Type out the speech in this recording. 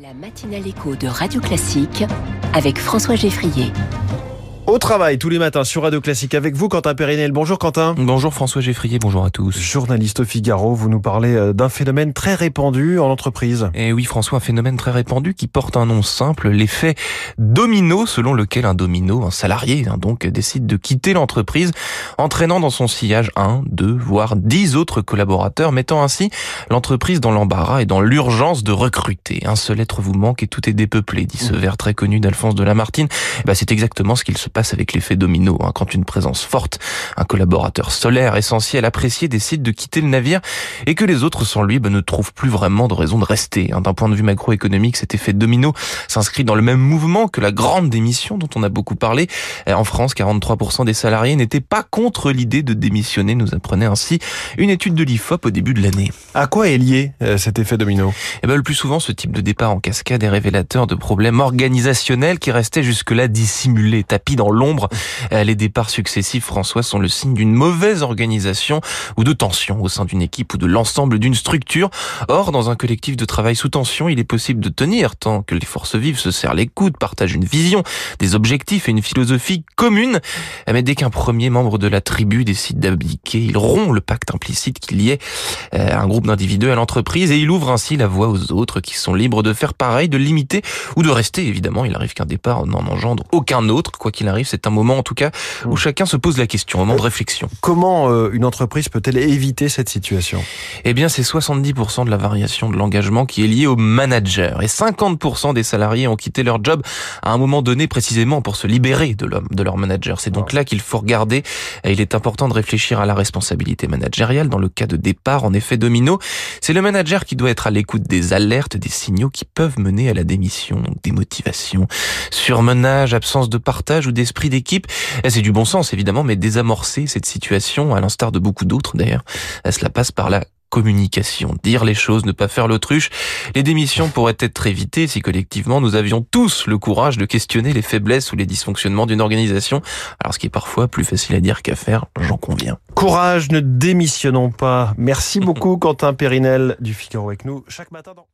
La matinale écho de Radio Classique avec François Geffrier. Au travail tous les matins sur Radio Classique avec vous Quentin Périnel. Bonjour Quentin. Bonjour François Geffrier, bonjour à tous. Journaliste au Figaro, vous nous parlez euh, d'un phénomène très répandu en entreprise. Et oui François, un phénomène très répandu qui porte un nom simple, l'effet domino selon lequel un domino, un salarié hein, donc décide de quitter l'entreprise entraînant dans son sillage un, deux, voire dix autres collaborateurs, mettant ainsi l'entreprise dans l'embarras et dans l'urgence de recruter. Un seul être vous manque et tout est dépeuplé, dit ce mmh. vers très connu d'Alphonse de Lamartine. Bah, c'est exactement ce qu'il se passe avec l'effet domino. Hein. Quand une présence forte, un collaborateur solaire essentiel, apprécié, décide de quitter le navire et que les autres sans lui ben, ne trouvent plus vraiment de raison de rester. Hein. D'un point de vue macroéconomique, cet effet domino s'inscrit dans le même mouvement que la grande démission dont on a beaucoup parlé. En France, 43% des salariés n'étaient pas contre l'idée de démissionner, nous apprenait ainsi une étude de l'IFOP au début de l'année. À quoi est lié euh, cet effet domino? Eh ben, Le plus souvent, ce type de départ en cascade est révélateur de problèmes organisationnels qui restaient jusque-là dissimulés, tapis dans l'ombre. Euh, les départs successifs, François, sont le signe d'une mauvaise organisation ou de tension au sein d'une équipe ou de l'ensemble d'une structure. Or, dans un collectif de travail sous tension, il est possible de tenir tant que les forces vives se serrent les coudes, partagent une vision, des objectifs et une philosophie commune. Mais dès qu'un premier membre de la tribu décide d'abdiquer, il rompt le pacte implicite qu'il y ait euh, un groupe d'individus à l'entreprise et il ouvre ainsi la voie aux autres qui sont libres de faire pareil, de limiter ou de rester. Évidemment, il arrive qu'un départ n'en engendre aucun autre, quoi qu'il arrive c'est un moment en tout cas où chacun se pose la question, un moment de réflexion. Comment euh, une entreprise peut-elle éviter cette situation? Eh bien, c'est 70% de la variation de l'engagement qui est liée au manager. Et 50% des salariés ont quitté leur job à un moment donné précisément pour se libérer de l'homme, de leur manager. C'est donc là qu'il faut regarder. Et il est important de réfléchir à la responsabilité managériale dans le cas de départ en effet domino. C'est le manager qui doit être à l'écoute des alertes, des signaux qui peuvent mener à la démission, démotivation, surmenage, absence de partage ou des esprit d'équipe. C'est du bon sens évidemment, mais désamorcer cette situation, à l'instar de beaucoup d'autres d'ailleurs, cela passe par la communication, dire les choses, ne pas faire l'autruche. Les démissions pourraient être évitées si collectivement nous avions tous le courage de questionner les faiblesses ou les dysfonctionnements d'une organisation. Alors ce qui est parfois plus facile à dire qu'à faire, j'en conviens. Courage, ne démissionnons pas. Merci beaucoup Quentin Périnel du Figaro avec nous chaque matin dans